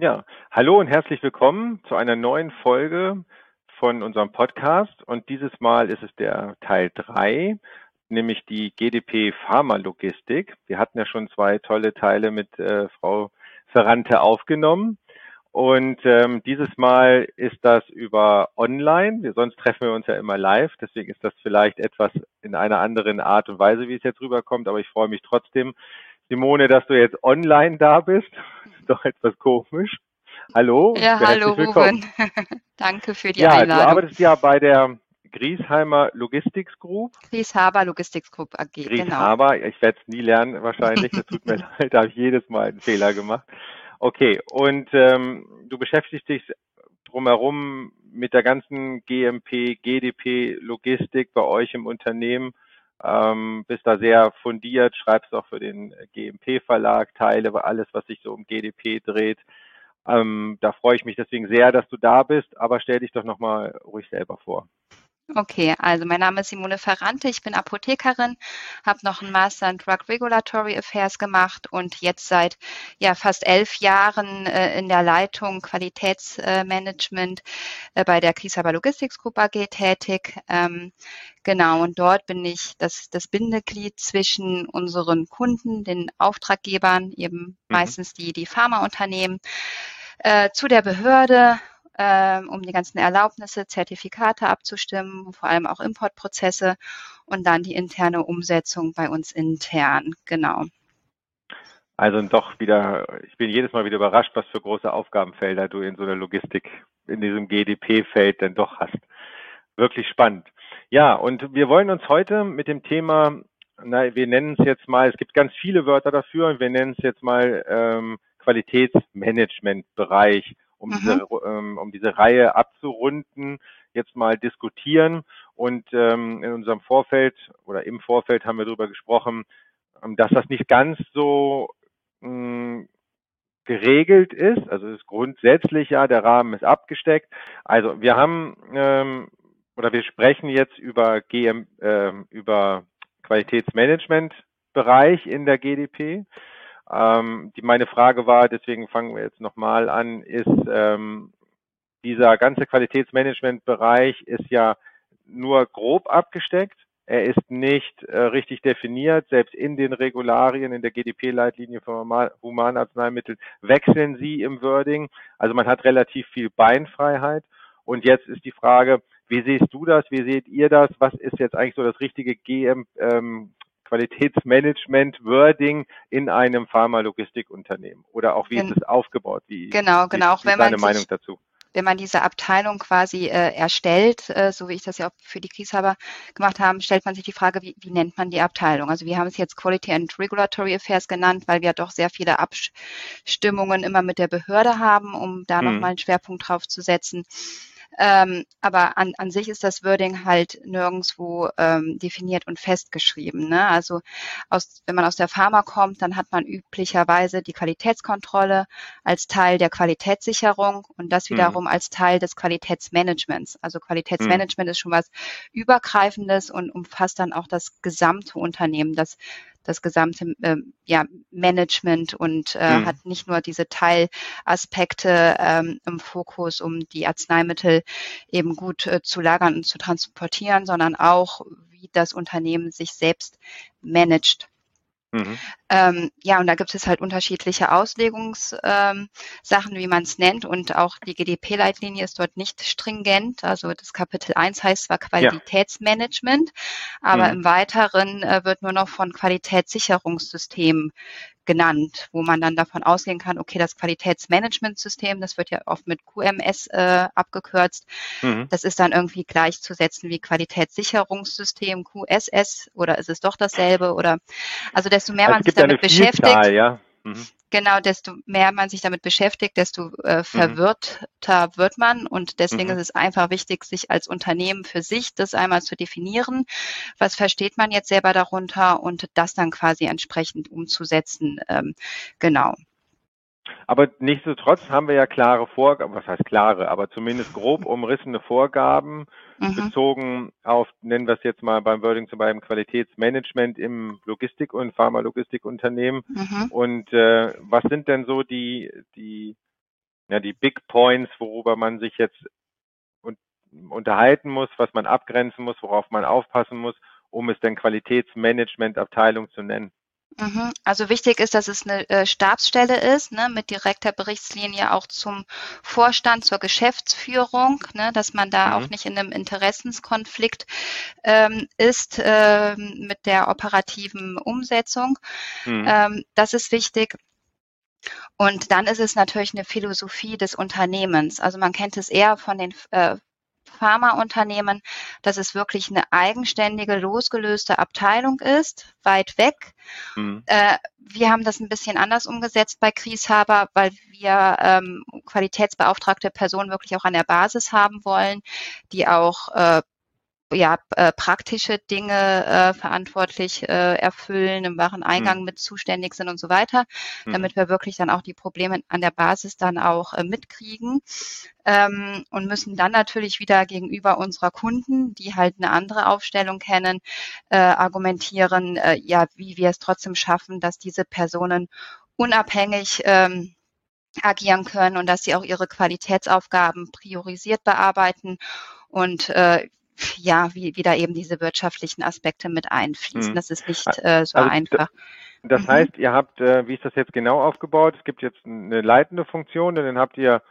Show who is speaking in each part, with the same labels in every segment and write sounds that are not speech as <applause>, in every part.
Speaker 1: Ja, hallo und herzlich willkommen zu einer neuen Folge von unserem Podcast. Und dieses Mal ist es der Teil drei, nämlich die GDP Pharmalogistik. Wir hatten ja schon zwei tolle Teile mit äh, Frau Ferrante aufgenommen. Und ähm, dieses Mal ist das über online. sonst treffen wir uns ja immer live. Deswegen ist das vielleicht etwas in einer anderen Art und Weise, wie es jetzt rüberkommt. Aber ich freue mich trotzdem, Simone, dass du jetzt online da bist. <laughs> ist doch etwas komisch. Hallo.
Speaker 2: Ja, hallo Ruben. <laughs> Danke für die
Speaker 1: ja,
Speaker 2: Einladung.
Speaker 1: Du arbeitest ja bei der Griesheimer Logistics Group.
Speaker 2: Grieshaber Logistics Group AG,
Speaker 1: Grieshaber, genau. ich werde es nie lernen wahrscheinlich, das tut mir <laughs> leid, da habe ich jedes Mal einen Fehler gemacht. Okay, und ähm, du beschäftigst dich drumherum mit der ganzen GMP, GDP, Logistik bei euch im Unternehmen, ähm, bist da sehr fundiert, schreibst auch für den GMP-Verlag Teile, alles, was sich so um GDP dreht. Ähm, da freue ich mich deswegen sehr, dass du da bist, aber stell dich doch nochmal ruhig selber vor.
Speaker 2: Okay, also mein Name ist Simone Ferrante, ich bin Apothekerin, habe noch einen Master in Drug Regulatory Affairs gemacht und jetzt seit ja, fast elf Jahren äh, in der Leitung Qualitätsmanagement äh, bei der Krisaber Logistics Group AG tätig. Ähm, genau, und dort bin ich das, das Bindeglied zwischen unseren Kunden, den Auftraggebern, eben mhm. meistens die, die Pharmaunternehmen, äh, zu der Behörde ähm, um die ganzen Erlaubnisse, Zertifikate abzustimmen, vor allem auch Importprozesse und dann die interne Umsetzung bei uns intern. Genau.
Speaker 1: Also doch wieder, ich bin jedes Mal wieder überrascht, was für große Aufgabenfelder du in so einer Logistik, in diesem GDP-Feld denn doch hast. Wirklich spannend. Ja, und wir wollen uns heute mit dem Thema, na, wir nennen es jetzt mal, es gibt ganz viele Wörter dafür, wir nennen es jetzt mal ähm, Qualitätsmanagement-Bereich um, mhm. diese, ähm, um diese Reihe abzurunden, jetzt mal diskutieren. Und ähm, in unserem Vorfeld oder im Vorfeld haben wir darüber gesprochen, ähm, dass das nicht ganz so mh, hm, geregelt ist. Also es ist grundsätzlich ja, der Rahmen ist abgesteckt. Also wir haben ähm, oder wir sprechen jetzt über GM, äh, über Qualitätsmanagement-Bereich in der GDP. Ähm, die, meine Frage war, deswegen fangen wir jetzt nochmal an, ist ähm, dieser ganze Qualitätsmanagement-Bereich ist ja nur grob abgesteckt. Er ist nicht äh, richtig definiert. Selbst in den Regularien, in der GDP-Leitlinie für Humanarzneimittel wechseln sie im Wording. Also man hat relativ viel Beinfreiheit. Und jetzt ist die Frage, wie siehst du das? Wie seht ihr das? Was ist jetzt eigentlich so das richtige GM, ähm, Qualitätsmanagement-Wording in einem Pharmalogistikunternehmen? Oder auch wie Gen ist es aufgebaut? Wie,
Speaker 2: genau, genau.
Speaker 1: Wie, wie ist deine Meinung dazu?
Speaker 2: wenn man diese Abteilung quasi äh, erstellt, äh, so wie ich das ja auch für die Krieshaber gemacht habe, stellt man sich die Frage, wie, wie nennt man die Abteilung? Also wir haben es jetzt Quality and Regulatory Affairs genannt, weil wir doch sehr viele Abstimmungen immer mit der Behörde haben, um da hm. nochmal einen Schwerpunkt drauf zu setzen. Ähm, aber an, an sich ist das Wording halt nirgendwo ähm, definiert und festgeschrieben. Ne? Also aus, wenn man aus der Pharma kommt, dann hat man üblicherweise die Qualitätskontrolle als Teil der Qualitätssicherung und das mhm. wiederum mhm. als Teil des Qualitätsmanagements. Also Qualitätsmanagement mhm. ist schon was Übergreifendes und umfasst dann auch das gesamte Unternehmen. Das das gesamte äh, ja, Management und äh, mhm. hat nicht nur diese Teilaspekte ähm, im Fokus, um die Arzneimittel eben gut äh, zu lagern und zu transportieren, sondern auch, wie das Unternehmen sich selbst managt. Mhm. Ähm, ja, und da gibt es halt unterschiedliche Auslegungssachen, ähm, wie man es nennt. Und auch die GDP-Leitlinie ist dort nicht stringent. Also das Kapitel 1 heißt zwar Qualitätsmanagement, ja. aber mhm. im Weiteren äh, wird nur noch von Qualitätssicherungssystemen genannt, wo man dann davon ausgehen kann, okay, das Qualitätsmanagementsystem, das wird ja oft mit QMS äh, abgekürzt, mhm. das ist dann irgendwie gleichzusetzen wie Qualitätssicherungssystem QSS oder ist es doch dasselbe oder also desto mehr also man sich damit beschäftigt. Ja. Mhm. Genau, desto mehr man sich damit beschäftigt, desto äh, mhm. verwirrter mhm. wird man. Und deswegen mhm. ist es einfach wichtig, sich als Unternehmen für sich das einmal zu definieren. Was versteht man jetzt selber darunter und das dann quasi entsprechend umzusetzen. Ähm, genau.
Speaker 1: Aber nichtsdestotrotz haben wir ja klare Vorgaben, was heißt klare, aber zumindest grob umrissene Vorgaben mhm. bezogen auf, nennen wir es jetzt mal beim Wording zu beim Qualitätsmanagement im Logistik- und Pharmalogistikunternehmen. Mhm. Und äh, was sind denn so die, die ja, die Big Points, worüber man sich jetzt unterhalten muss, was man abgrenzen muss, worauf man aufpassen muss, um es denn Qualitätsmanagementabteilung zu nennen?
Speaker 2: Mhm. Also wichtig ist, dass es eine äh, Stabsstelle ist, ne, mit direkter Berichtslinie auch zum Vorstand, zur Geschäftsführung, ne, dass man da mhm. auch nicht in einem Interessenskonflikt ähm, ist ähm, mit der operativen Umsetzung. Mhm. Ähm, das ist wichtig. Und dann ist es natürlich eine Philosophie des Unternehmens. Also man kennt es eher von den äh, Pharmaunternehmen, dass es wirklich eine eigenständige, losgelöste Abteilung ist, weit weg. Mhm. Äh, wir haben das ein bisschen anders umgesetzt bei Krieshaber, weil wir ähm, qualitätsbeauftragte Personen wirklich auch an der Basis haben wollen, die auch äh, ja, äh, praktische Dinge äh, verantwortlich äh, erfüllen, im Wareneingang mhm. mit zuständig sind und so weiter, mhm. damit wir wirklich dann auch die Probleme an der Basis dann auch äh, mitkriegen ähm, und müssen dann natürlich wieder gegenüber unserer Kunden, die halt eine andere Aufstellung kennen, äh, argumentieren, äh, ja, wie wir es trotzdem schaffen, dass diese Personen unabhängig ähm, agieren können und dass sie auch ihre Qualitätsaufgaben priorisiert bearbeiten und äh, ja, wie, wie da eben diese wirtschaftlichen Aspekte mit einfließen. Mhm. Das ist nicht äh, so also, einfach.
Speaker 1: Das mhm. heißt, ihr habt, äh, wie ist das jetzt genau aufgebaut? Es gibt jetzt eine leitende Funktion und dann habt ihr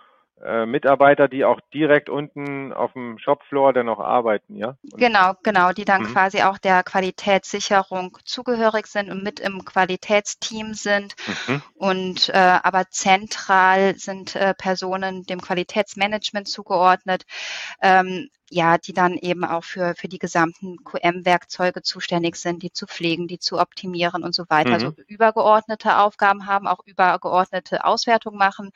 Speaker 1: äh, Mitarbeiter, die auch direkt unten auf dem Shopfloor dann auch arbeiten, ja?
Speaker 2: Und genau, genau, die dann mhm. quasi auch der Qualitätssicherung zugehörig sind und mit im Qualitätsteam sind. Mhm. Und äh, aber zentral sind äh, Personen dem Qualitätsmanagement zugeordnet. Ähm, ja, die dann eben auch für, für die gesamten QM-Werkzeuge zuständig sind, die zu pflegen, die zu optimieren und so weiter. Also mhm. Also übergeordnete Aufgaben haben, auch übergeordnete Auswertung machen,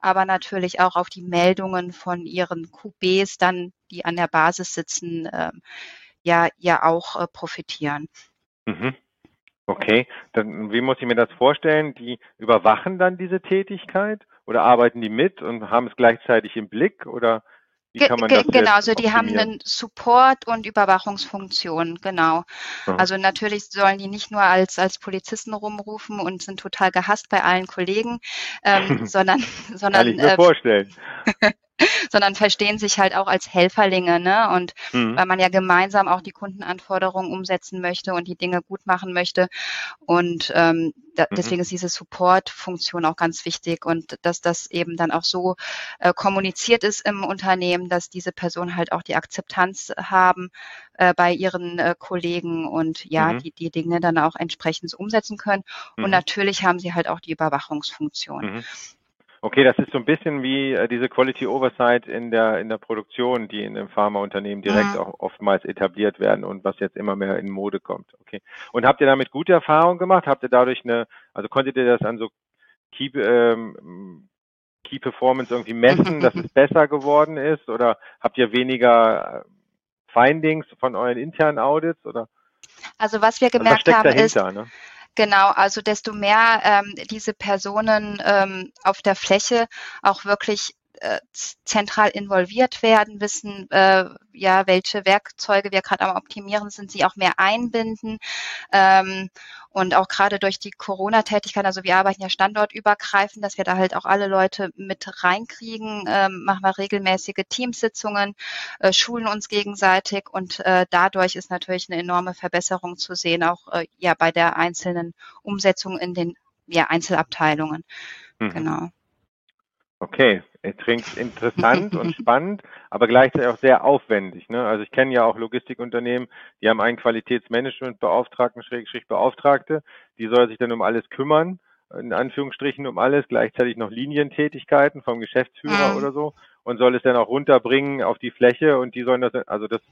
Speaker 2: aber natürlich auch auf die Meldungen von ihren QBs dann, die an der Basis sitzen, ähm, ja, ja auch äh, profitieren.
Speaker 1: Mhm. Okay, dann wie muss ich mir das vorstellen? Die überwachen dann diese Tätigkeit oder arbeiten die mit und haben es gleichzeitig im Blick oder
Speaker 2: wie kann man das genau, also die haben einen Support und Überwachungsfunktion, genau. Mhm. Also natürlich sollen die nicht nur als, als Polizisten rumrufen und sind total gehasst bei allen Kollegen, ähm, <laughs> sondern, <laughs> sondern.
Speaker 1: Kann ich mir äh, vorstellen. <laughs> <laughs>
Speaker 2: sondern verstehen sich halt auch als Helferlinge, ne? Und mhm. weil man ja gemeinsam auch die Kundenanforderungen umsetzen möchte und die Dinge gut machen möchte. Und ähm, da, mhm. deswegen ist diese Support-Funktion auch ganz wichtig und dass das eben dann auch so äh, kommuniziert ist im Unternehmen, dass diese Personen halt auch die Akzeptanz haben äh, bei ihren äh, Kollegen und ja, mhm. die die Dinge dann auch entsprechend umsetzen können. Und mhm. natürlich haben sie halt auch die Überwachungsfunktion.
Speaker 1: Okay, das ist so ein bisschen wie äh, diese Quality Oversight in der in der Produktion, die in einem Pharmaunternehmen direkt mhm. auch oftmals etabliert werden und was jetzt immer mehr in Mode kommt. Okay. Und habt ihr damit gute Erfahrungen gemacht? Habt ihr dadurch eine, also konntet ihr das an so Key, ähm, Key Performance irgendwie messen, dass es <laughs> besser geworden ist? Oder habt ihr weniger äh, Findings von euren internen Audits? Oder?
Speaker 2: Also was wir gemerkt also was haben dahinter, ist, ne? Genau, also desto mehr ähm, diese Personen ähm, auf der Fläche auch wirklich äh, zentral involviert werden, wissen, äh, ja, welche Werkzeuge wir gerade am Optimieren sind, sie auch mehr einbinden. Ähm, und auch gerade durch die Corona-Tätigkeit, also wir arbeiten ja standortübergreifend, dass wir da halt auch alle Leute mit reinkriegen, ähm, machen wir regelmäßige Teamsitzungen, äh, schulen uns gegenseitig und äh, dadurch ist natürlich eine enorme Verbesserung zu sehen, auch äh, ja bei der einzelnen Umsetzung in den ja, Einzelabteilungen. Mhm. Genau.
Speaker 1: Okay, klingt interessant und <laughs> spannend, aber gleichzeitig auch sehr aufwendig. Ne? Also ich kenne ja auch Logistikunternehmen, die haben einen Qualitätsmanagementbeauftragten, Schrägstrich Beauftragte, die soll sich dann um alles kümmern, in Anführungsstrichen um alles, gleichzeitig noch Linientätigkeiten vom Geschäftsführer mhm. oder so und soll es dann auch runterbringen auf die Fläche und die sollen das, also das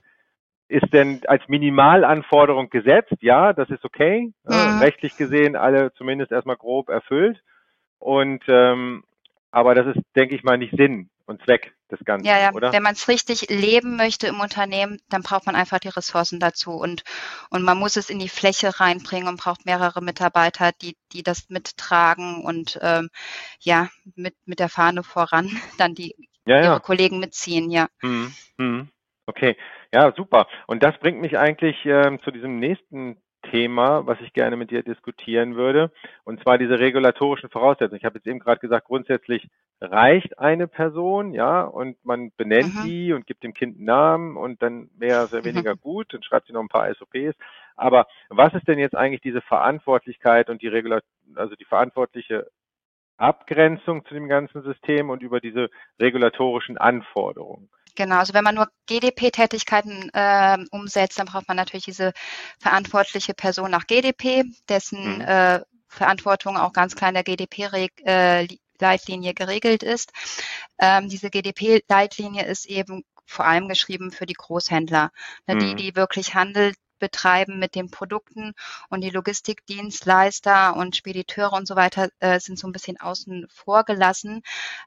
Speaker 1: ist denn als Minimalanforderung gesetzt, ja, das ist okay, mhm. rechtlich gesehen alle zumindest erstmal grob erfüllt und ähm, aber das ist, denke ich mal, nicht Sinn und Zweck des Ganzen,
Speaker 2: ja, ja.
Speaker 1: oder?
Speaker 2: Wenn man es richtig leben möchte im Unternehmen, dann braucht man einfach die Ressourcen dazu und, und man muss es in die Fläche reinbringen und braucht mehrere Mitarbeiter, die, die das mittragen und ähm, ja, mit, mit der Fahne voran <laughs> dann die ja, ihre Kollegen mitziehen, ja.
Speaker 1: Mhm. Mhm. Okay, ja, super. Und das bringt mich eigentlich ähm, zu diesem nächsten Thema, was ich gerne mit dir diskutieren würde, und zwar diese regulatorischen Voraussetzungen. Ich habe jetzt eben gerade gesagt, grundsätzlich reicht eine Person, ja, und man benennt mhm. die und gibt dem Kind einen Namen und dann mehr oder weniger mhm. gut, dann schreibt sie noch ein paar SOPs. Aber was ist denn jetzt eigentlich diese Verantwortlichkeit und die Regulat also die verantwortliche Abgrenzung zu dem ganzen System und über diese regulatorischen Anforderungen?
Speaker 2: Genau, also wenn man nur GDP-Tätigkeiten äh, umsetzt, dann braucht man natürlich diese verantwortliche Person nach GDP, dessen mhm. äh, Verantwortung auch ganz klar in der GDP-Leitlinie äh, geregelt ist. Ähm, diese GDP-Leitlinie ist eben vor allem geschrieben für die Großhändler, ne, mhm. die, die wirklich Handel betreiben mit den Produkten und die Logistikdienstleister und Spediteure und so weiter äh, sind so ein bisschen außen vor gelassen.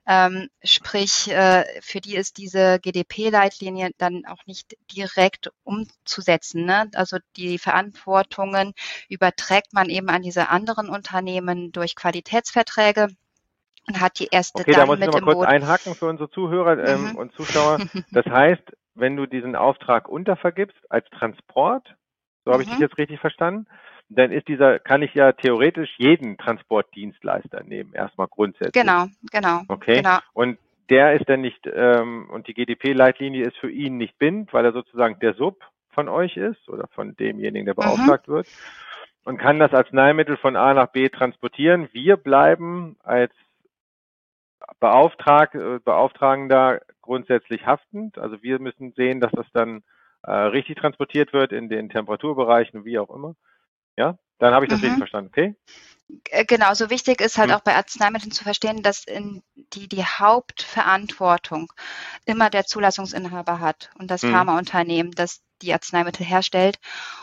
Speaker 2: Ähm, sprich, äh, für die ist diese GDP-Leitlinie dann auch nicht direkt umzusetzen. Ne? Also die Verantwortungen überträgt man eben an diese anderen Unternehmen durch Qualitätsverträge und hat die erste
Speaker 1: okay, dann da muss ich noch mal kurz einhaken für unsere Zuhörer ähm, mhm. und Zuschauer. <laughs> Das heißt, wenn du diesen Auftrag untervergibst als Transport, so habe ich dich mhm. jetzt richtig verstanden. Dann ist dieser, kann ich ja theoretisch jeden Transportdienstleister nehmen, erstmal grundsätzlich.
Speaker 2: Genau, genau.
Speaker 1: Okay.
Speaker 2: Genau.
Speaker 1: Und der ist dann nicht, ähm, und die GDP-Leitlinie ist für ihn nicht bindend, weil er sozusagen der Sub von euch ist oder von demjenigen, der mhm. beauftragt mhm. wird und kann das Arzneimittel von A nach B transportieren. Wir bleiben als Beauftrag, äh, Beauftragender grundsätzlich haftend. Also wir müssen sehen, dass das dann äh, richtig transportiert wird in den Temperaturbereichen, wie auch immer. Ja, dann habe ich das mhm. richtig verstanden, okay?
Speaker 2: Äh, genau, so wichtig ist halt mhm. auch bei Arzneimitteln zu verstehen, dass die, die Hauptverantwortung immer der Zulassungsinhaber hat und das mhm. Pharmaunternehmen, das die Arzneimittel herstellt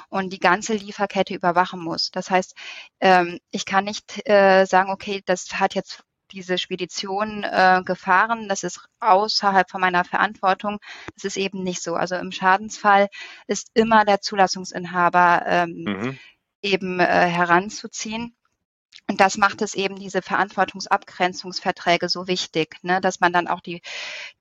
Speaker 2: und die ganze Lieferkette überwachen muss. Das heißt, ähm, ich kann nicht äh, sagen, okay, das hat jetzt diese Spedition äh, gefahren. Das ist außerhalb von meiner Verantwortung. Das ist eben nicht so. Also im Schadensfall ist immer der Zulassungsinhaber ähm, mhm. eben äh, heranzuziehen. Und das macht es eben diese Verantwortungsabgrenzungsverträge so wichtig, ne, dass man dann auch die,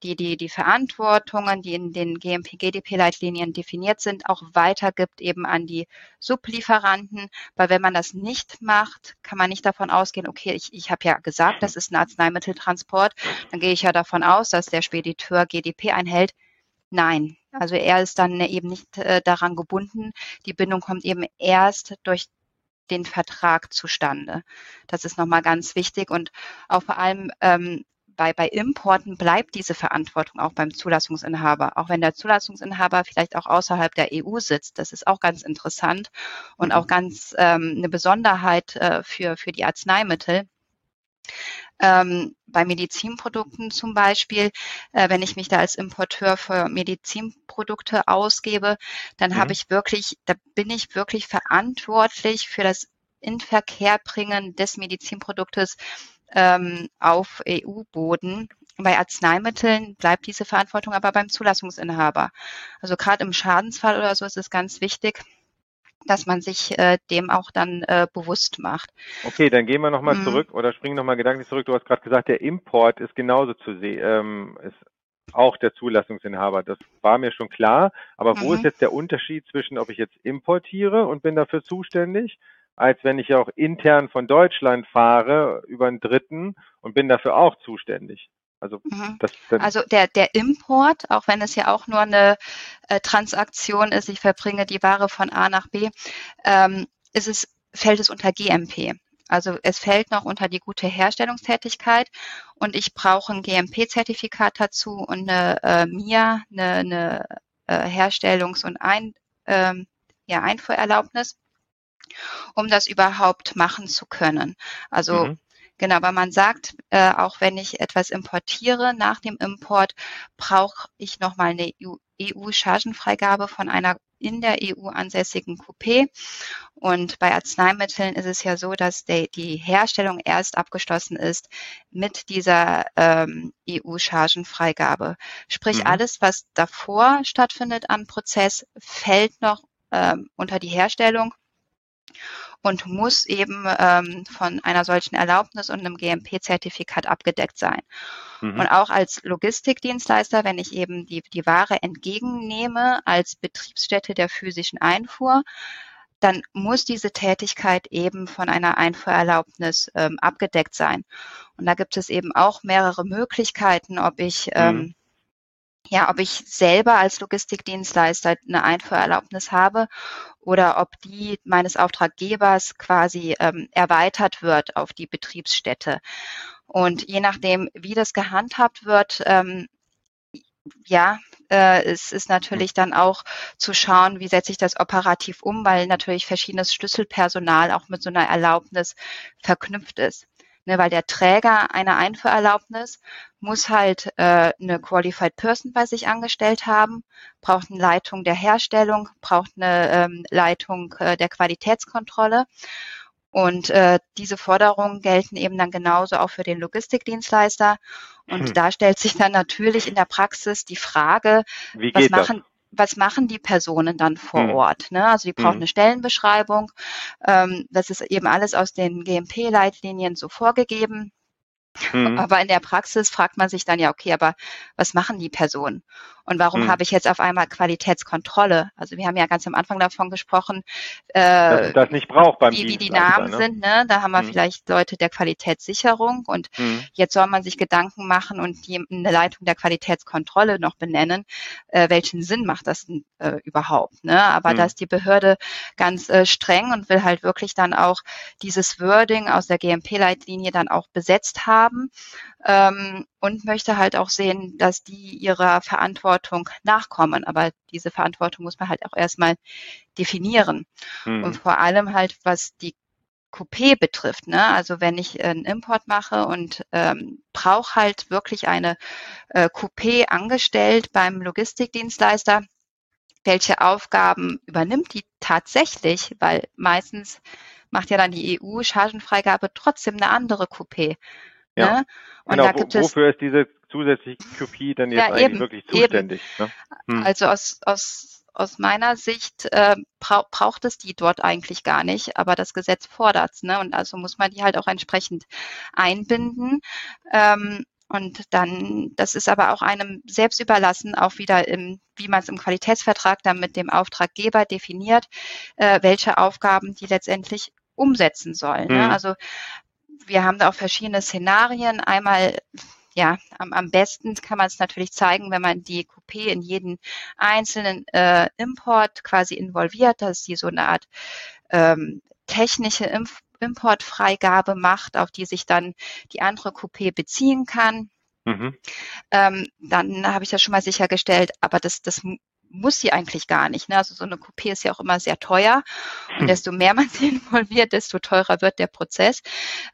Speaker 2: die, die, die Verantwortungen, die in den GMP-GDP-Leitlinien definiert sind, auch weitergibt eben an die Sublieferanten. Weil wenn man das nicht macht, kann man nicht davon ausgehen, okay, ich, ich habe ja gesagt, das ist ein Arzneimitteltransport, dann gehe ich ja davon aus, dass der Spediteur GDP einhält. Nein, also er ist dann eben nicht äh, daran gebunden. Die Bindung kommt eben erst durch den Vertrag zustande. Das ist nochmal ganz wichtig und auch vor allem ähm, bei, bei Importen bleibt diese Verantwortung auch beim Zulassungsinhaber, auch wenn der Zulassungsinhaber vielleicht auch außerhalb der EU sitzt. Das ist auch ganz interessant und auch mhm. ganz ähm, eine Besonderheit äh, für, für die Arzneimittel. Ähm, bei Medizinprodukten zum Beispiel, äh, wenn ich mich da als Importeur für Medizinprodukte ausgebe, dann mhm. habe ich wirklich, da bin ich wirklich verantwortlich für das Inverkehrbringen des Medizinproduktes ähm, auf EU-Boden. Bei Arzneimitteln bleibt diese Verantwortung aber beim Zulassungsinhaber. Also gerade im Schadensfall oder so ist es ganz wichtig, dass man sich äh, dem auch dann äh, bewusst macht.
Speaker 1: Okay, dann gehen wir nochmal mhm. zurück oder springen nochmal gedanklich zurück. Du hast gerade gesagt, der Import ist genauso zu sehen, ähm, ist auch der Zulassungsinhaber. Das war mir schon klar. Aber mhm. wo ist mhm. jetzt der Unterschied zwischen, ob ich jetzt importiere und bin dafür zuständig, als wenn ich auch intern von Deutschland fahre über einen Dritten und bin dafür auch zuständig?
Speaker 2: Also, mhm. also der, der Import, auch wenn es ja auch nur eine äh, Transaktion ist, ich verbringe die Ware von A nach B, ähm, ist es, fällt es unter GMP. Also es fällt noch unter die gute Herstellungstätigkeit und ich brauche ein GMP-Zertifikat dazu und eine äh, MIA, eine, eine äh, Herstellungs- und ein, ähm, ja, Einfuhrerlaubnis, um das überhaupt machen zu können. Also mhm. Genau, weil man sagt, äh, auch wenn ich etwas importiere, nach dem Import brauche ich nochmal eine EU-Chargenfreigabe e von einer in der EU ansässigen Coupé. Und bei Arzneimitteln ist es ja so, dass der, die Herstellung erst abgeschlossen ist mit dieser ähm, EU-Chargenfreigabe. Sprich, mhm. alles, was davor stattfindet am Prozess, fällt noch ähm, unter die Herstellung und muss eben ähm, von einer solchen Erlaubnis und einem GMP-Zertifikat abgedeckt sein. Mhm. Und auch als Logistikdienstleister, wenn ich eben die, die Ware entgegennehme als Betriebsstätte der physischen Einfuhr, dann muss diese Tätigkeit eben von einer Einfuhrerlaubnis ähm, abgedeckt sein. Und da gibt es eben auch mehrere Möglichkeiten, ob ich mhm. ähm, ja, ob ich selber als Logistikdienstleister eine Einfuhrerlaubnis habe oder ob die meines Auftraggebers quasi ähm, erweitert wird auf die Betriebsstätte. Und je nachdem, wie das gehandhabt wird, ähm, ja, äh, es ist natürlich dann auch zu schauen, wie setze ich das operativ um, weil natürlich verschiedenes Schlüsselpersonal auch mit so einer Erlaubnis verknüpft ist. Ne, weil der Träger einer Einfuhrerlaubnis muss halt äh, eine Qualified Person bei sich angestellt haben, braucht eine Leitung der Herstellung, braucht eine ähm, Leitung äh, der Qualitätskontrolle. Und äh, diese Forderungen gelten eben dann genauso auch für den Logistikdienstleister. Und hm. da stellt sich dann natürlich in der Praxis die Frage, was machen, das? Was machen die Personen dann vor hm. Ort? Ne? Also die brauchen hm. eine Stellenbeschreibung. Ähm, das ist eben alles aus den GMP-Leitlinien so vorgegeben. Mhm. Aber in der Praxis fragt man sich dann ja, okay, aber was machen die Personen? Und warum mhm. habe ich jetzt auf einmal Qualitätskontrolle? Also wir haben ja ganz am Anfang davon gesprochen,
Speaker 1: äh, dass das nicht braucht beim
Speaker 2: wie, wie die Namen ne? sind. Ne? Da haben wir mhm. vielleicht Leute der Qualitätssicherung und mhm. jetzt soll man sich Gedanken machen und die, eine Leitung der Qualitätskontrolle noch benennen. Äh, welchen Sinn macht das denn äh, überhaupt? Ne? Aber mhm. da ist die Behörde ganz äh, streng und will halt wirklich dann auch dieses Wording aus der GMP-Leitlinie dann auch besetzt haben ähm, und möchte halt auch sehen, dass die ihrer Verantwortung nachkommen. Aber diese Verantwortung muss man halt auch erstmal definieren. Mhm. Und vor allem halt, was die Coupé betrifft. Ne? Also wenn ich einen Import mache und ähm, brauche halt wirklich eine äh, Coupé angestellt beim Logistikdienstleister, welche Aufgaben übernimmt die tatsächlich? Weil meistens macht ja dann die EU Chargenfreigabe trotzdem eine andere Coupé.
Speaker 1: Ja. Ne? Und genau, da gibt wo, wofür ist diese zusätzliche Kopie denn jetzt ja, eigentlich eben, wirklich zuständig?
Speaker 2: Ne? Hm. Also aus, aus, aus meiner Sicht äh, bra braucht es die dort eigentlich gar nicht, aber das Gesetz fordert es. Ne? Und also muss man die halt auch entsprechend einbinden. Ähm, und dann, das ist aber auch einem selbst überlassen, auch wieder im, wie man es im Qualitätsvertrag dann mit dem Auftraggeber definiert, äh, welche Aufgaben die letztendlich umsetzen sollen. Mhm. Ne? Also wir haben da auch verschiedene Szenarien. Einmal ja, am, am besten kann man es natürlich zeigen, wenn man die Coupé in jeden einzelnen äh, Import quasi involviert, dass sie so eine Art ähm, technische Impf Importfreigabe macht, auf die sich dann die andere Coupé beziehen kann. Mhm. Ähm, dann habe ich das schon mal sichergestellt, aber das, das muss sie eigentlich gar nicht. Ne? Also so eine Coupé ist ja auch immer sehr teuer und hm. desto mehr man <laughs> sie involviert, desto teurer wird der Prozess.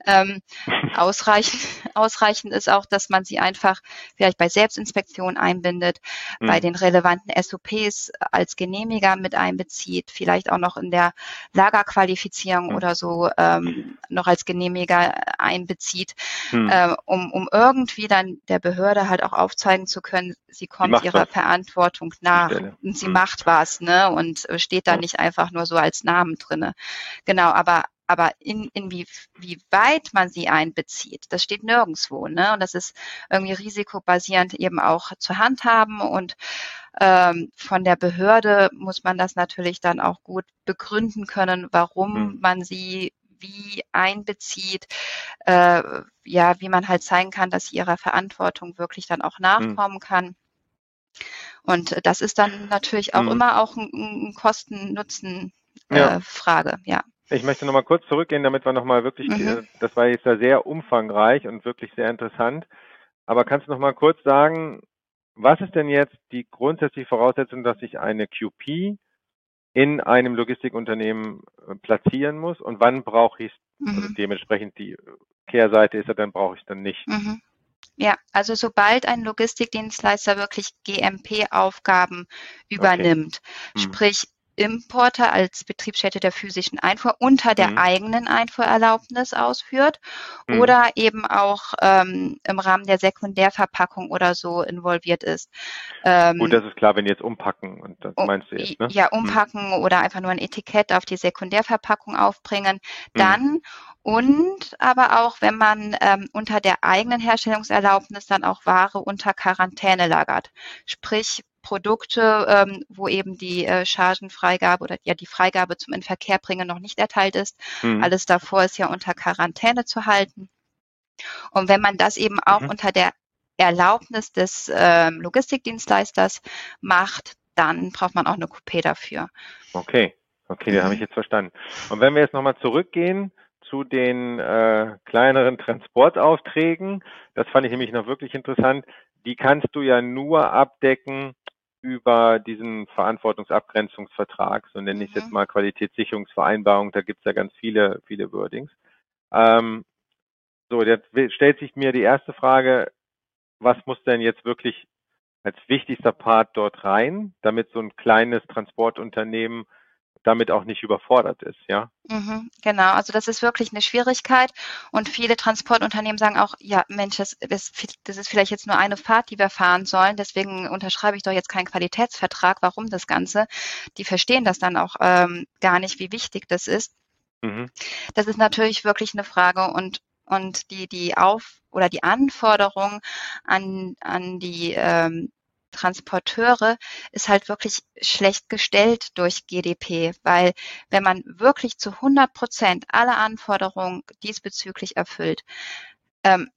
Speaker 2: Ähm, <laughs> ausreichend, ausreichend ist auch, dass man sie einfach vielleicht bei Selbstinspektion einbindet, mhm. bei den relevanten SOPs als Genehmiger mit einbezieht, vielleicht auch noch in der Lagerqualifizierung mhm. oder so ähm, noch als Genehmiger einbezieht, mhm. äh, um, um irgendwie dann der Behörde halt auch aufzeigen zu können, sie kommt ihrer. Verantwortung nach und sie mhm. macht was, ne? Und äh, steht da nicht einfach nur so als Namen drinne. Genau, aber aber in, in wie, wie weit man sie einbezieht, das steht nirgendwo. Ne? Und das ist irgendwie risikobasierend eben auch zu handhaben. Und ähm, von der Behörde muss man das natürlich dann auch gut begründen können, warum mhm. man sie wie einbezieht, äh, ja, wie man halt zeigen kann, dass sie ihrer Verantwortung wirklich dann auch mhm. nachkommen mhm. kann. Und das ist dann natürlich auch mhm. immer auch ein, ein Kosten-Nutzen-Frage, äh, ja. ja.
Speaker 1: Ich möchte nochmal kurz zurückgehen, damit wir nochmal wirklich, mhm. Das war jetzt ja sehr umfangreich und wirklich sehr interessant. Aber kannst du nochmal kurz sagen, was ist denn jetzt die grundsätzliche Voraussetzung, dass ich eine QP in einem Logistikunternehmen äh, platzieren muss und wann brauche ich es? Also mhm. Also dementsprechend die Kehrseite ist ja, dann brauche ich es dann nicht. Mhm.
Speaker 2: Ja, also sobald ein Logistikdienstleister wirklich GMP-Aufgaben übernimmt, okay. hm. sprich Importer als Betriebsstätte der physischen Einfuhr unter der mhm. eigenen Einfuhrerlaubnis ausführt mhm. oder eben auch ähm, im Rahmen der Sekundärverpackung oder so involviert ist.
Speaker 1: Ähm, Gut, das ist klar, wenn jetzt umpacken und das meinst du jetzt,
Speaker 2: ne? Ja, mhm. umpacken mhm. oder einfach nur ein Etikett auf die Sekundärverpackung aufbringen, mhm. dann und aber auch, wenn man ähm, unter der eigenen Herstellungserlaubnis dann auch Ware unter Quarantäne lagert. Sprich, Produkte, ähm, wo eben die äh, Chargenfreigabe oder ja die Freigabe zum Inverkehrbringen noch nicht erteilt ist. Mhm. Alles davor ist ja unter Quarantäne zu halten. Und wenn man das eben auch mhm. unter der Erlaubnis des ähm, Logistikdienstleisters macht, dann braucht man auch eine Coupé dafür.
Speaker 1: Okay, okay, mhm. das habe ich jetzt verstanden. Und wenn wir jetzt nochmal zurückgehen zu den äh, kleineren Transportaufträgen, das fand ich nämlich noch wirklich interessant, die kannst du ja nur abdecken über diesen Verantwortungsabgrenzungsvertrag, so nenne ich es jetzt mhm. mal Qualitätssicherungsvereinbarung, da gibt es ja ganz viele, viele Wordings. Ähm, so, jetzt stellt sich mir die erste Frage, was muss denn jetzt wirklich als wichtigster Part dort rein, damit so ein kleines Transportunternehmen damit auch nicht überfordert ist, ja?
Speaker 2: Mhm, genau, also das ist wirklich eine Schwierigkeit und viele Transportunternehmen sagen auch, ja Mensch, das, das, das ist vielleicht jetzt nur eine Fahrt, die wir fahren sollen, deswegen unterschreibe ich doch jetzt keinen Qualitätsvertrag, warum das Ganze? Die verstehen das dann auch ähm, gar nicht, wie wichtig das ist. Mhm. Das ist natürlich wirklich eine Frage und und die, die Auf- oder die Anforderung an, an die ähm, Transporteure ist halt wirklich schlecht gestellt durch GDP, weil wenn man wirklich zu 100 Prozent alle Anforderungen diesbezüglich erfüllt, ähm,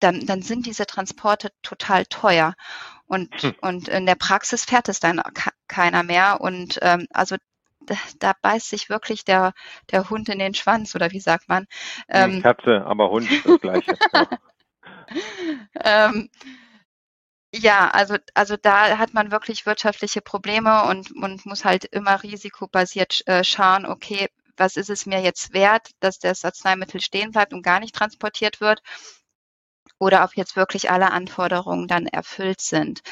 Speaker 2: dann, dann sind diese Transporte total teuer. Und, hm. und in der Praxis fährt es dann keiner mehr. Und ähm, also da, da beißt sich wirklich der, der Hund in den Schwanz, oder wie sagt man?
Speaker 1: Ähm, Katze, aber Hund das Gleiche. <laughs> <laughs>
Speaker 2: ähm, ja, also, also da hat man wirklich wirtschaftliche Probleme und, und muss halt immer risikobasiert äh, schauen, okay, was ist es mir jetzt wert, dass das Arzneimittel stehen bleibt und gar nicht transportiert wird oder ob jetzt wirklich alle Anforderungen dann erfüllt sind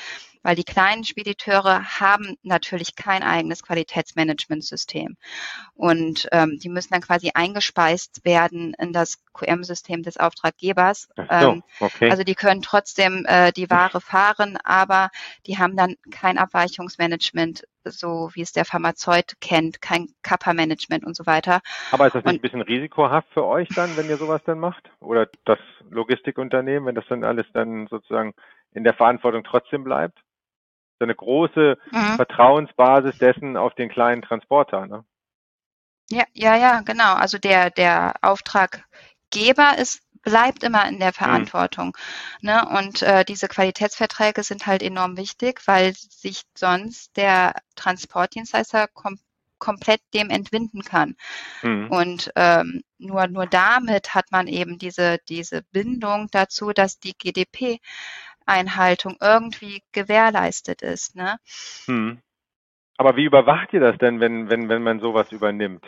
Speaker 2: weil die kleinen Spediteure haben natürlich kein eigenes Qualitätsmanagementsystem. Und ähm, die müssen dann quasi eingespeist werden in das QM-System des Auftraggebers. So, ähm, okay. Also die können trotzdem äh, die Ware fahren, aber die haben dann kein Abweichungsmanagement, so wie es der Pharmazeut kennt, kein Kappa-Management und so weiter.
Speaker 1: Aber ist das nicht und, ein bisschen risikohaft für euch dann, wenn ihr sowas dann macht? Oder das Logistikunternehmen, wenn das dann alles dann sozusagen in der Verantwortung trotzdem bleibt? So eine große mhm. Vertrauensbasis dessen auf den kleinen Transporter. Ne?
Speaker 2: Ja, ja, ja, genau. Also der, der Auftraggeber ist bleibt immer in der mhm. Verantwortung. Mhm. Ne? Und äh, diese Qualitätsverträge sind halt enorm wichtig, weil sich sonst der Transportdienstleister kom komplett dem entwinden kann. Mhm. Und ähm, nur, nur damit hat man eben diese, diese Bindung dazu, dass die GDP Einhaltung irgendwie gewährleistet ist. Ne? Hm.
Speaker 1: Aber wie überwacht ihr das denn, wenn, wenn, wenn man sowas übernimmt?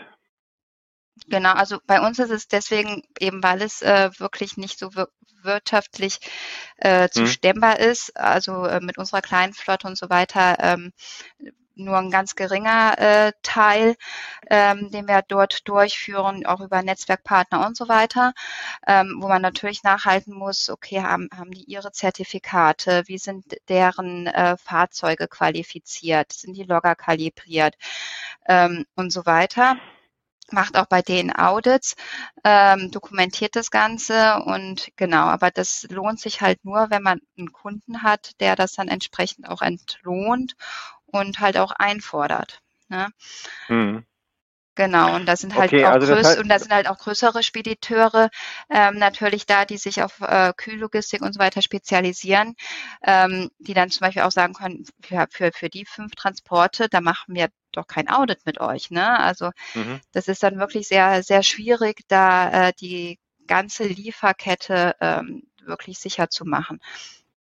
Speaker 2: Genau, also bei uns ist es deswegen eben, weil es äh, wirklich nicht so wir wirtschaftlich äh, zu hm. stemmbar ist, also äh, mit unserer kleinen Flotte und so weiter, ähm, nur ein ganz geringer äh, Teil, ähm, den wir dort durchführen, auch über Netzwerkpartner und so weiter, ähm, wo man natürlich nachhalten muss, okay, haben, haben die ihre Zertifikate, wie sind deren äh, Fahrzeuge qualifiziert, sind die Logger kalibriert? Ähm, und so weiter. Macht auch bei den Audits, ähm, dokumentiert das Ganze und genau, aber das lohnt sich halt nur, wenn man einen Kunden hat, der das dann entsprechend auch entlohnt und halt auch einfordert. Ne? Mhm. Genau, und das sind halt okay, auch also größ und das sind halt auch größere Spediteure ähm, natürlich da, die sich auf äh, Kühllogistik und so weiter spezialisieren, ähm, die dann zum Beispiel auch sagen können, für, für, für die fünf Transporte, da machen wir doch kein Audit mit euch. Ne? Also mhm. das ist dann wirklich sehr, sehr schwierig, da äh, die ganze Lieferkette ähm, wirklich sicher zu machen.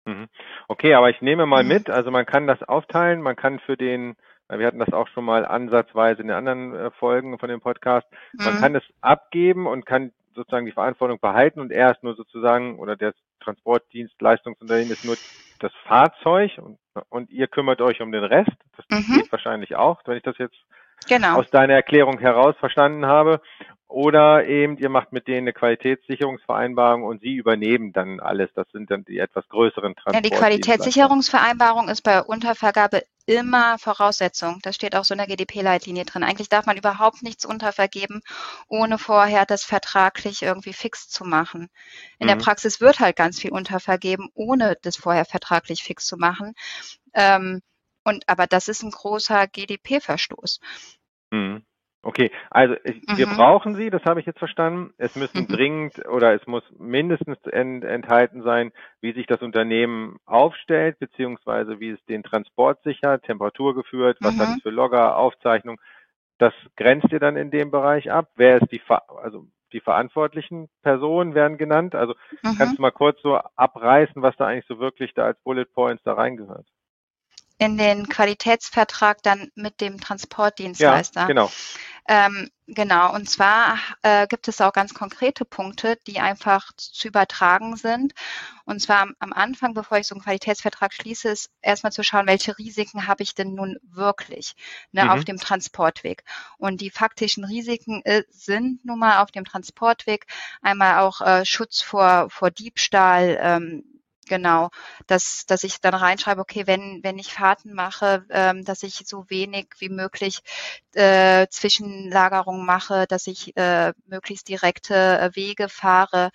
Speaker 1: Mhm. Okay, aber ich nehme mal mit, <clears throat> also man kann das aufteilen, man kann für den, wir hatten das auch schon mal ansatzweise in den anderen äh, Folgen von dem Podcast, man mhm. kann es abgeben und kann sozusagen die Verantwortung behalten und er ist nur sozusagen, oder der Transportdienstleistungsunternehmen ist nur das Fahrzeug und, und ihr kümmert euch um den Rest. Das mhm. geht wahrscheinlich auch, wenn ich das jetzt genau. aus deiner Erklärung heraus verstanden habe. Oder eben, ihr macht mit denen eine Qualitätssicherungsvereinbarung und sie übernehmen dann alles. Das sind dann die etwas größeren Transporte.
Speaker 2: Ja, die Qualitätssicherungsvereinbarung ist bei Untervergabe immer Voraussetzung. Das steht auch so in der GDP-Leitlinie drin. Eigentlich darf man überhaupt nichts untervergeben, ohne vorher das vertraglich irgendwie fix zu machen. In mhm. der Praxis wird halt ganz viel untervergeben, ohne das vorher vertraglich fix zu machen. Ähm, und aber das ist ein großer GDP-Verstoß.
Speaker 1: Mhm. Okay, also ich, wir
Speaker 2: Mhm.
Speaker 1: brauchen sie, das habe ich jetzt verstanden. Es müssen
Speaker 2: Mhm.
Speaker 1: dringend oder es muss mindestens ent, enthalten sein, wie sich das Unternehmen aufstellt, beziehungsweise wie es den Transport sichert, Temperatur geführt, was hat
Speaker 2: Mhm.
Speaker 1: es für Logger, Aufzeichnung. Das grenzt ihr dann in dem Bereich ab. Wer ist die, also die verantwortlichen Personen werden genannt. Also kannst
Speaker 2: Mhm.
Speaker 1: du mal kurz so abreißen, was da eigentlich so wirklich da als Bullet Points da reingehört?
Speaker 2: In den Qualitätsvertrag dann mit dem
Speaker 1: Ja,
Speaker 2: Transportdienstleister.
Speaker 1: genau.
Speaker 2: Ähm, genau, und zwar äh, gibt es auch ganz konkrete Punkte, die einfach zu übertragen sind. Und zwar am, am Anfang, bevor ich so einen Qualitätsvertrag schließe, ist erstmal zu schauen, welche Risiken habe ich denn nun wirklich ne, auf
Speaker 1: Mhm.
Speaker 2: dem Transportweg. Und die faktischen Risiken äh, sind nun mal auf dem Transportweg einmal auch äh, Schutz vor, vor Diebstahl, ähm, Genau, dass, dass ich dann reinschreibe, okay, wenn, wenn ich Fahrten mache, ähm, dass ich so wenig wie möglich äh, Zwischenlagerung mache, dass ich äh, möglichst direkte äh, Wege fahre,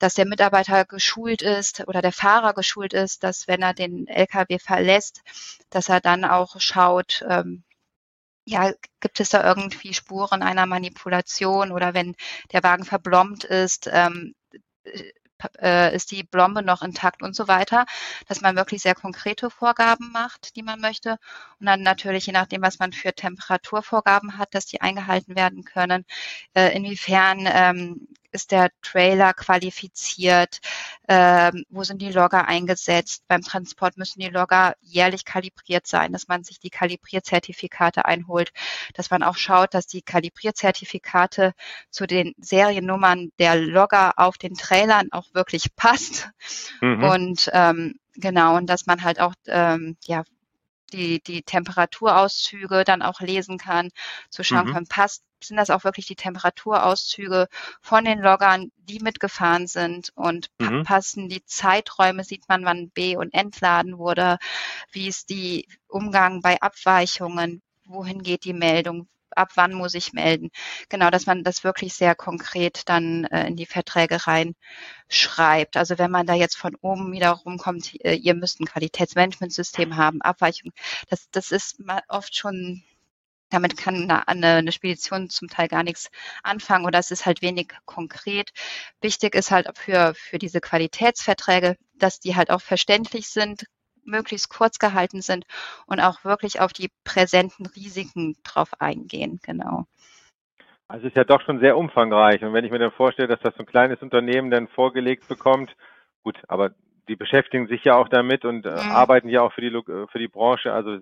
Speaker 2: dass der Mitarbeiter geschult ist oder der Fahrer geschult ist, dass wenn er den LKW verlässt, dass er dann auch schaut, ähm, ja, gibt es da irgendwie Spuren einer Manipulation oder wenn der Wagen verblombt ist, ähm, äh, ist die Blombe noch intakt und so weiter, dass man wirklich sehr konkrete Vorgaben macht, die man möchte. Und dann natürlich, je nachdem, was man für Temperaturvorgaben hat, dass die eingehalten werden können. Äh, inwiefern ähm, ist der Trailer qualifiziert? Ähm, wo sind die Logger eingesetzt? Beim Transport müssen die Logger jährlich kalibriert sein, dass man sich die Kalibrierzertifikate einholt, dass man auch schaut, dass die Kalibrierzertifikate zu den Seriennummern der Logger auf den Trailern auch wirklich <laughs> passt.
Speaker 1: Mhm.
Speaker 2: Und ähm, genau, und dass man halt auch ähm, ja, die, die Temperaturauszüge dann auch lesen kann, zu schauen
Speaker 1: Mhm.
Speaker 2: kann, passt, sind das auch wirklich die Temperaturauszüge von den Loggern, die mitgefahren sind und
Speaker 1: Mhm.
Speaker 2: passen die Zeiträume, sieht man, wann B- und Entladen wurde, wie ist die Umgang bei Abweichungen, wohin geht die Meldung, ab wann muss ich melden. Genau, dass man das wirklich sehr konkret dann äh, in die Verträge reinschreibt. Also wenn man da jetzt von oben wieder rumkommt, äh, ihr müsst ein Qualitätsmanagementsystem haben, Abweichung, das, das ist oft schon damit kann eine, eine Spedition zum Teil gar nichts anfangen oder es ist halt wenig konkret. Wichtig ist halt für, für diese Qualitätsverträge, dass die halt auch verständlich sind, möglichst kurz gehalten sind und auch wirklich auf die präsenten Risiken drauf eingehen. Genau.
Speaker 1: Also es ist ja doch schon sehr umfangreich. Und wenn ich mir dann vorstelle, dass das so ein kleines Unternehmen dann vorgelegt bekommt, gut, aber die beschäftigen sich ja auch damit und äh,
Speaker 2: Mhm.
Speaker 1: arbeiten ja auch für die für die Branche. Also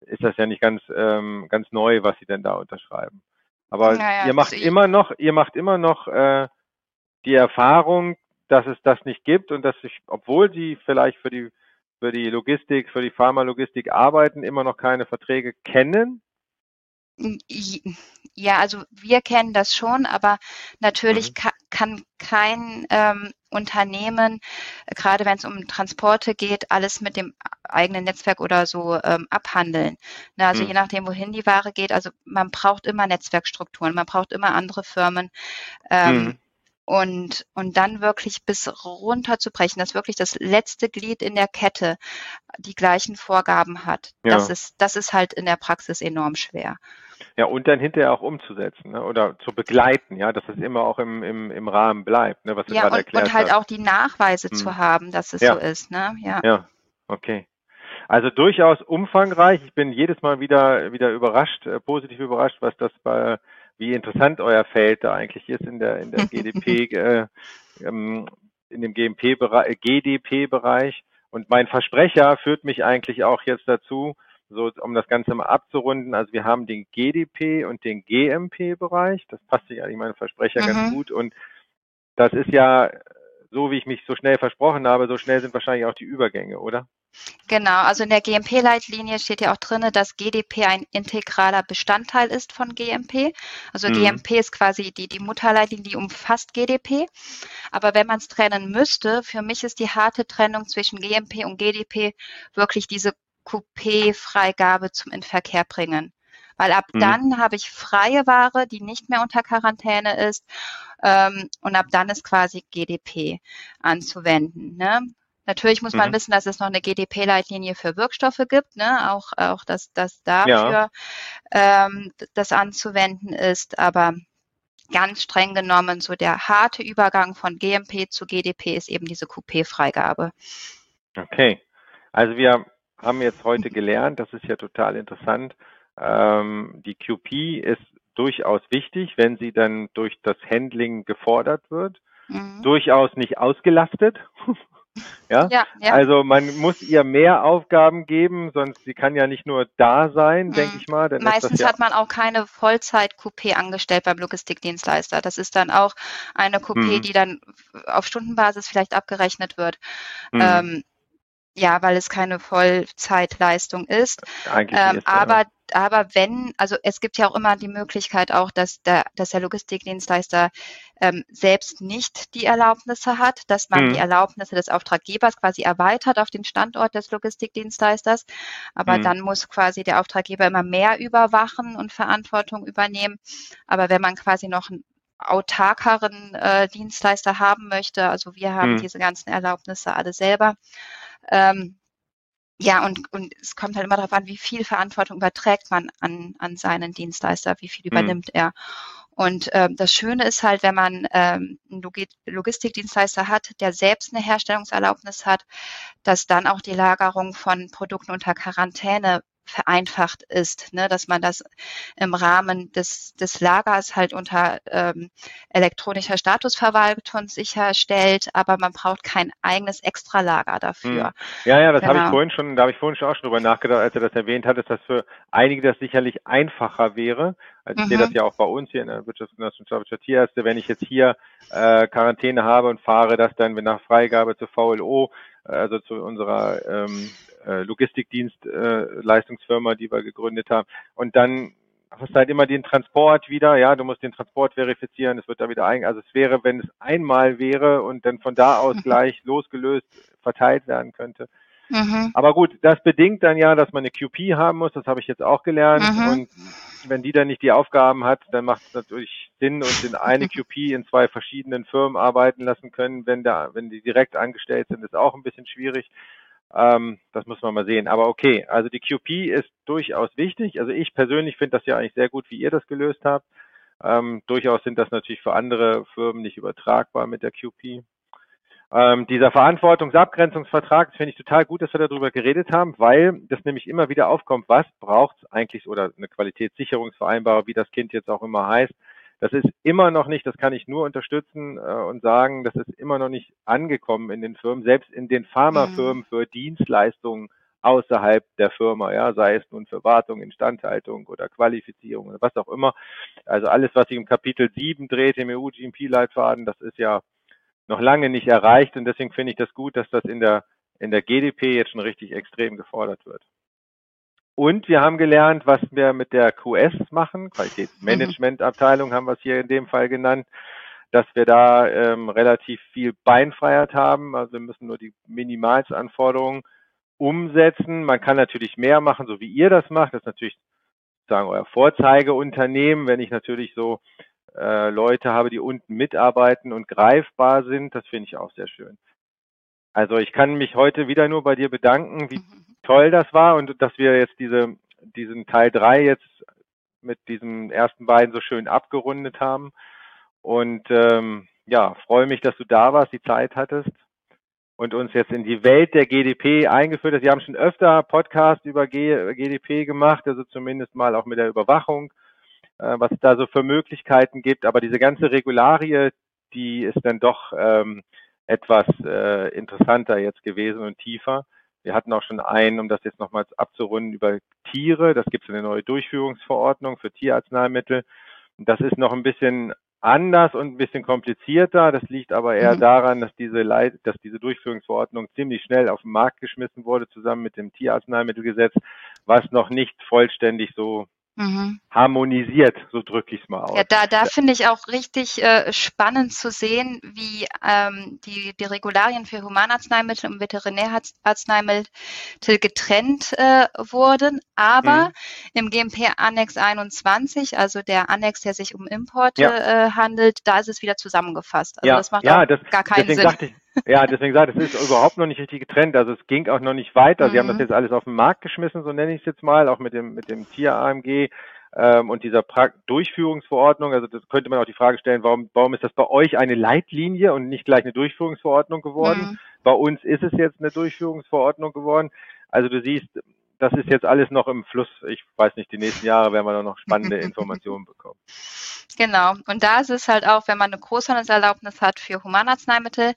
Speaker 1: ist das ja nicht ganz ähm, ganz neu, was sie denn da unterschreiben. Aber
Speaker 2: Naja,
Speaker 1: ihr macht immer noch, ihr macht immer noch äh, die Erfahrung, dass es das nicht gibt und dass sich, obwohl sie vielleicht für die für die Logistik, für die Pharmalogistik arbeiten, immer noch keine Verträge kennen.
Speaker 2: Ja, also wir kennen das schon, aber natürlich
Speaker 1: Mhm.
Speaker 2: ka kann kein ähm, Unternehmen, äh, gerade wenn es um Transporte geht, alles mit dem eigenen Netzwerk oder so ähm, abhandeln. Ne, also
Speaker 1: Mhm.
Speaker 2: je nachdem, wohin die Ware geht, also man braucht immer Netzwerkstrukturen, man braucht immer andere Firmen. Ähm,
Speaker 1: Mhm.
Speaker 2: und, und dann wirklich bis runter zu brechen, dass wirklich das letzte Glied in der Kette die gleichen Vorgaben hat. Das
Speaker 1: Ja.
Speaker 2: ist, das ist halt in der Praxis enorm schwer.
Speaker 1: Ja, und dann hinterher auch umzusetzen ne? oder zu begleiten, ja, dass es immer auch im, im, im Rahmen bleibt, ne, was du
Speaker 2: Ja,
Speaker 1: gerade
Speaker 2: und,
Speaker 1: erklärt
Speaker 2: und halt
Speaker 1: hast.
Speaker 2: auch die Nachweise
Speaker 1: Hm.
Speaker 2: zu haben, dass es
Speaker 1: Ja.
Speaker 2: so ist, ne? Ja.
Speaker 1: Ja, okay. Also durchaus umfangreich. Ich bin jedes Mal wieder wieder überrascht, äh, positiv überrascht, was das bei wie interessant euer Feld da eigentlich ist in der in der GDP <laughs> äh, ähm, in dem GMP-Bereich, äh, GDP-Bereich. Und mein Versprecher führt mich eigentlich auch jetzt dazu, so um das Ganze mal abzurunden. Also wir haben den GDP und den GMP-Bereich. Das passt sich eigentlich mein Versprecher
Speaker 2: Mhm.
Speaker 1: ganz gut. Und das ist ja so, wie ich mich so schnell versprochen habe, so schnell sind wahrscheinlich auch die Übergänge, oder?
Speaker 2: Genau, also in der GMP-Leitlinie steht ja auch drin, dass GDP ein integraler Bestandteil ist von GMP. Also
Speaker 1: Mhm.
Speaker 2: GMP ist quasi die, die Mutterleitlinie, die umfasst GDP. Aber wenn man es trennen müsste, für mich ist die harte Trennung zwischen GMP und GDP wirklich diese Coupé-Freigabe zum Inverkehr bringen. Weil ab
Speaker 1: Mhm.
Speaker 2: dann habe ich freie Ware, die nicht mehr unter Quarantäne ist. Ähm, und ab dann ist quasi GDP anzuwenden. Ne? Natürlich muss man
Speaker 1: Mhm.
Speaker 2: wissen, dass es noch eine GDP-Leitlinie für Wirkstoffe gibt, ne? auch, auch dass das dafür
Speaker 1: Ja.
Speaker 2: ähm, das anzuwenden ist, aber ganz streng genommen, so der harte Übergang von GMP zu GDP ist eben diese Coupé-Freigabe.
Speaker 1: Okay. Also wir haben jetzt heute gelernt, das ist ja total interessant. Ähm, die QP ist durchaus wichtig, wenn sie dann durch das Handling gefordert wird.
Speaker 2: Mhm.
Speaker 1: Durchaus nicht ausgelastet. Ja?
Speaker 2: Ja, ja.
Speaker 1: Also man muss ihr mehr Aufgaben geben, sonst sie kann ja nicht nur da sein,
Speaker 2: Mhm.
Speaker 1: denke ich mal.
Speaker 2: Meistens
Speaker 1: ja,
Speaker 2: hat man auch keine Vollzeit-Coupé angestellt beim Logistikdienstleister. Das ist dann auch eine Coupé,
Speaker 1: Mhm.
Speaker 2: die dann auf Stundenbasis vielleicht abgerechnet wird.
Speaker 1: hm,
Speaker 2: Ähm, ja, weil es keine Vollzeitleistung ist.
Speaker 1: eigentlich
Speaker 2: Ähm,
Speaker 1: ist, ja.
Speaker 2: aber, aber wenn, also es gibt ja auch immer die Möglichkeit auch, dass der, dass der Logistikdienstleister ähm, selbst nicht die Erlaubnisse hat, dass man
Speaker 1: Mhm.
Speaker 2: die Erlaubnisse des Auftraggebers quasi erweitert auf den Standort des Logistikdienstleisters. Aber
Speaker 1: Mhm.
Speaker 2: dann muss quasi der Auftraggeber immer mehr überwachen und Verantwortung übernehmen. Aber wenn man quasi noch einen autarkeren äh, Dienstleister haben möchte, also wir haben
Speaker 1: Mhm.
Speaker 2: diese ganzen Erlaubnisse alle selber, ähm, ja, und, und es kommt halt immer darauf an, wie viel Verantwortung überträgt man an, an seinen Dienstleister, wie viel
Speaker 1: Mhm.
Speaker 2: übernimmt er. Und ähm, das Schöne ist halt, wenn man ähm, einen Logi- Logistikdienstleister hat, der selbst eine Herstellungserlaubnis hat, dass dann auch die Lagerung von Produkten unter Quarantäne vereinfacht ist, ne, dass man das im Rahmen des, des Lagers halt unter ähm, elektronischer Statusverwaltung sicherstellt, aber man braucht kein eigenes Extralager dafür.
Speaker 1: Ja, ja, das habe ich
Speaker 2: Genau.
Speaker 1: vorhin schon, da habe ich vorhin schon auch schon drüber nachgedacht, als er das erwähnt hat, dass das für einige das sicherlich einfacher wäre. Also ich sehe
Speaker 2: Mhm.
Speaker 1: das ja auch bei uns hier in der Wirtschaftsgenossenschaft Tierärzte, wenn ich jetzt hier äh, Quarantäne habe und fahre das dann nach Freigabe zur VLO, äh, also zu unserer ähm, äh, Logistikdienst-Leistungsfirma, äh, Leistungsfirma, die wir gegründet haben. Und dann hast du halt immer den Transport wieder, ja, du musst den Transport verifizieren, es wird da wieder ein, also es wäre, wenn es einmal wäre und dann von da aus <laughs> gleich losgelöst verteilt werden könnte.
Speaker 2: Mhm.
Speaker 1: Aber gut, das bedingt dann ja, dass man eine QP haben muss, das habe ich jetzt auch gelernt.
Speaker 2: Mhm.
Speaker 1: Und wenn die dann nicht die Aufgaben hat, dann macht es natürlich Sinn und in eine <laughs> QP in zwei verschiedenen Firmen arbeiten lassen können, wenn da, wenn die direkt angestellt sind, ist auch ein bisschen schwierig. Ähm, das muss man mal sehen. Aber okay, also die QP ist durchaus wichtig. Also ich persönlich finde das ja eigentlich sehr gut, wie ihr das gelöst habt. Ähm, durchaus sind das natürlich für andere Firmen nicht übertragbar mit der QP. Ähm, dieser Verantwortungsabgrenzungsvertrag, finde ich total gut, dass wir darüber geredet haben, weil das nämlich immer wieder aufkommt, was braucht es eigentlich oder eine Qualitätssicherungsvereinbarung, wie das Kind jetzt auch immer heißt. Das ist immer noch nicht, das kann ich nur unterstützen äh, und sagen, das ist immer noch nicht angekommen in den Firmen, selbst in den Pharmafirmen für Dienstleistungen außerhalb der Firma, ja, sei es nun für Wartung, Instandhaltung oder Qualifizierung oder was auch immer. Also alles, was sich im Kapitel 7 dreht, im EU-GMP-Leitfaden, das ist ja noch lange nicht erreicht und deswegen finde ich das gut, dass das in der, in der GDP jetzt schon richtig extrem gefordert wird. Und wir haben gelernt, was wir mit der QS machen, Qualitätsmanagementabteilung haben wir es hier in dem Fall genannt, dass wir da ähm, relativ viel Beinfreiheit haben. Also wir müssen nur die Minimalsanforderungen umsetzen. Man kann natürlich mehr machen, so wie ihr das macht. Das ist natürlich sagen euer Vorzeigeunternehmen, wenn ich natürlich so äh, Leute habe, die unten mitarbeiten und greifbar sind, das finde ich auch sehr schön. Also ich kann mich heute wieder nur bei dir bedanken, wie
Speaker 2: Mhm.
Speaker 1: toll das war und dass wir jetzt diese, diesen Teil drei jetzt mit diesen ersten beiden so schön abgerundet haben. Und ähm, ja, freue mich, dass du da warst, die Zeit hattest und uns jetzt in die Welt der GDP eingeführt hast. Wir haben schon öfter Podcasts über G GDP gemacht, also zumindest mal auch mit der Überwachung, äh, was es da so für Möglichkeiten gibt. Aber diese ganze Regularie, die ist dann doch ähm, etwas äh, interessanter jetzt gewesen und tiefer. Wir hatten auch schon einen, um das jetzt nochmals abzurunden, über Tiere. Das gibt es eine neue Durchführungsverordnung für Tierarzneimittel. Das ist noch ein bisschen anders und ein bisschen komplizierter. Das liegt aber eher
Speaker 2: Mhm.
Speaker 1: daran, dass diese, Leit dass diese Durchführungsverordnung ziemlich schnell auf den Markt geschmissen wurde, zusammen mit dem Tierarzneimittelgesetz, was noch nicht vollständig so
Speaker 2: Mhm.
Speaker 1: harmonisiert, so drücke ich es mal aus.
Speaker 2: Ja, da, da finde ich auch richtig äh, spannend zu sehen, wie ähm, die, die Regularien für Humanarzneimittel und Veterinärarzneimittel getrennt äh, wurden. Aber
Speaker 1: Mhm.
Speaker 2: im GMP Annex 21, also der Annex, der sich um Importe
Speaker 1: Ja.
Speaker 2: äh, handelt, da ist es wieder zusammengefasst. Also
Speaker 1: ja,
Speaker 2: das macht
Speaker 1: ja,
Speaker 2: auch
Speaker 1: das,
Speaker 2: gar keinen Sinn.
Speaker 1: Ja, deswegen sage ich, es ist überhaupt noch nicht richtig getrennt. Also es ging auch noch nicht weiter. Mhm. Sie haben das mhm. jetzt alles auf den Markt geschmissen, so nenne ich es jetzt mal, auch mit dem, mit dem Tier-AMG ähm, und dieser pra Durchführungsverordnung. Also das könnte man auch die Frage stellen, warum, warum ist das bei euch eine Leitlinie und nicht gleich eine Durchführungsverordnung geworden? Mhm. Bei uns ist es jetzt eine Durchführungsverordnung geworden. Also du siehst, das ist jetzt alles noch im Fluss. Ich weiß nicht, die nächsten Jahre werden wir noch spannende <laughs> Informationen bekommen.
Speaker 2: Genau. Und da ist es halt auch, wenn man eine Großhandelserlaubnis hat für Humanarzneimittel,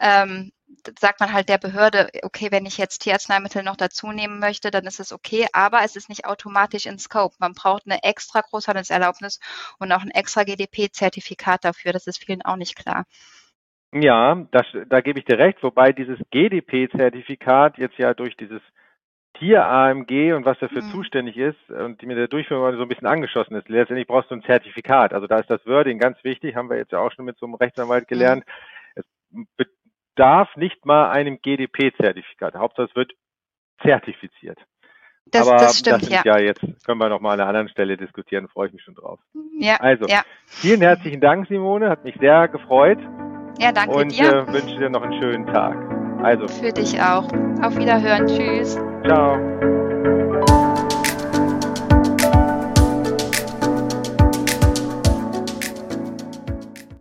Speaker 2: ähm, sagt man halt der Behörde, okay, wenn ich jetzt Tierarzneimittel noch dazu nehmen möchte, dann ist es okay, aber es ist nicht automatisch in Scope. Man braucht eine extra Großhandelserlaubnis und auch ein extra GDP-Zertifikat dafür. Das ist vielen auch nicht klar.
Speaker 1: Ja, das, da gebe ich dir recht, wobei dieses GDP-Zertifikat jetzt ja durch dieses Tier-AMG und was dafür mhm. zuständig ist und die mit der Durchführung so ein bisschen angeschossen ist. Letztendlich brauchst du ein Zertifikat. Also da ist das Wording ganz wichtig, haben wir jetzt ja auch schon mit so einem Rechtsanwalt mhm. gelernt. Mhm. Es bedarf nicht mal einem GDP-Zertifikat. Hauptsache es wird zertifiziert. Das, Aber das stimmt, das ja. ja. Jetzt können wir noch mal an einer anderen Stelle diskutieren, freue ich mich schon drauf. Ja, also, ja. vielen herzlichen Dank, Simone, hat mich sehr gefreut.
Speaker 2: Ja, danke
Speaker 1: und,
Speaker 2: dir.
Speaker 1: Und äh, wünsche dir noch einen schönen Tag. Also.
Speaker 2: Für dich auch. Auf Wiederhören. Tschüss.
Speaker 1: Ciao.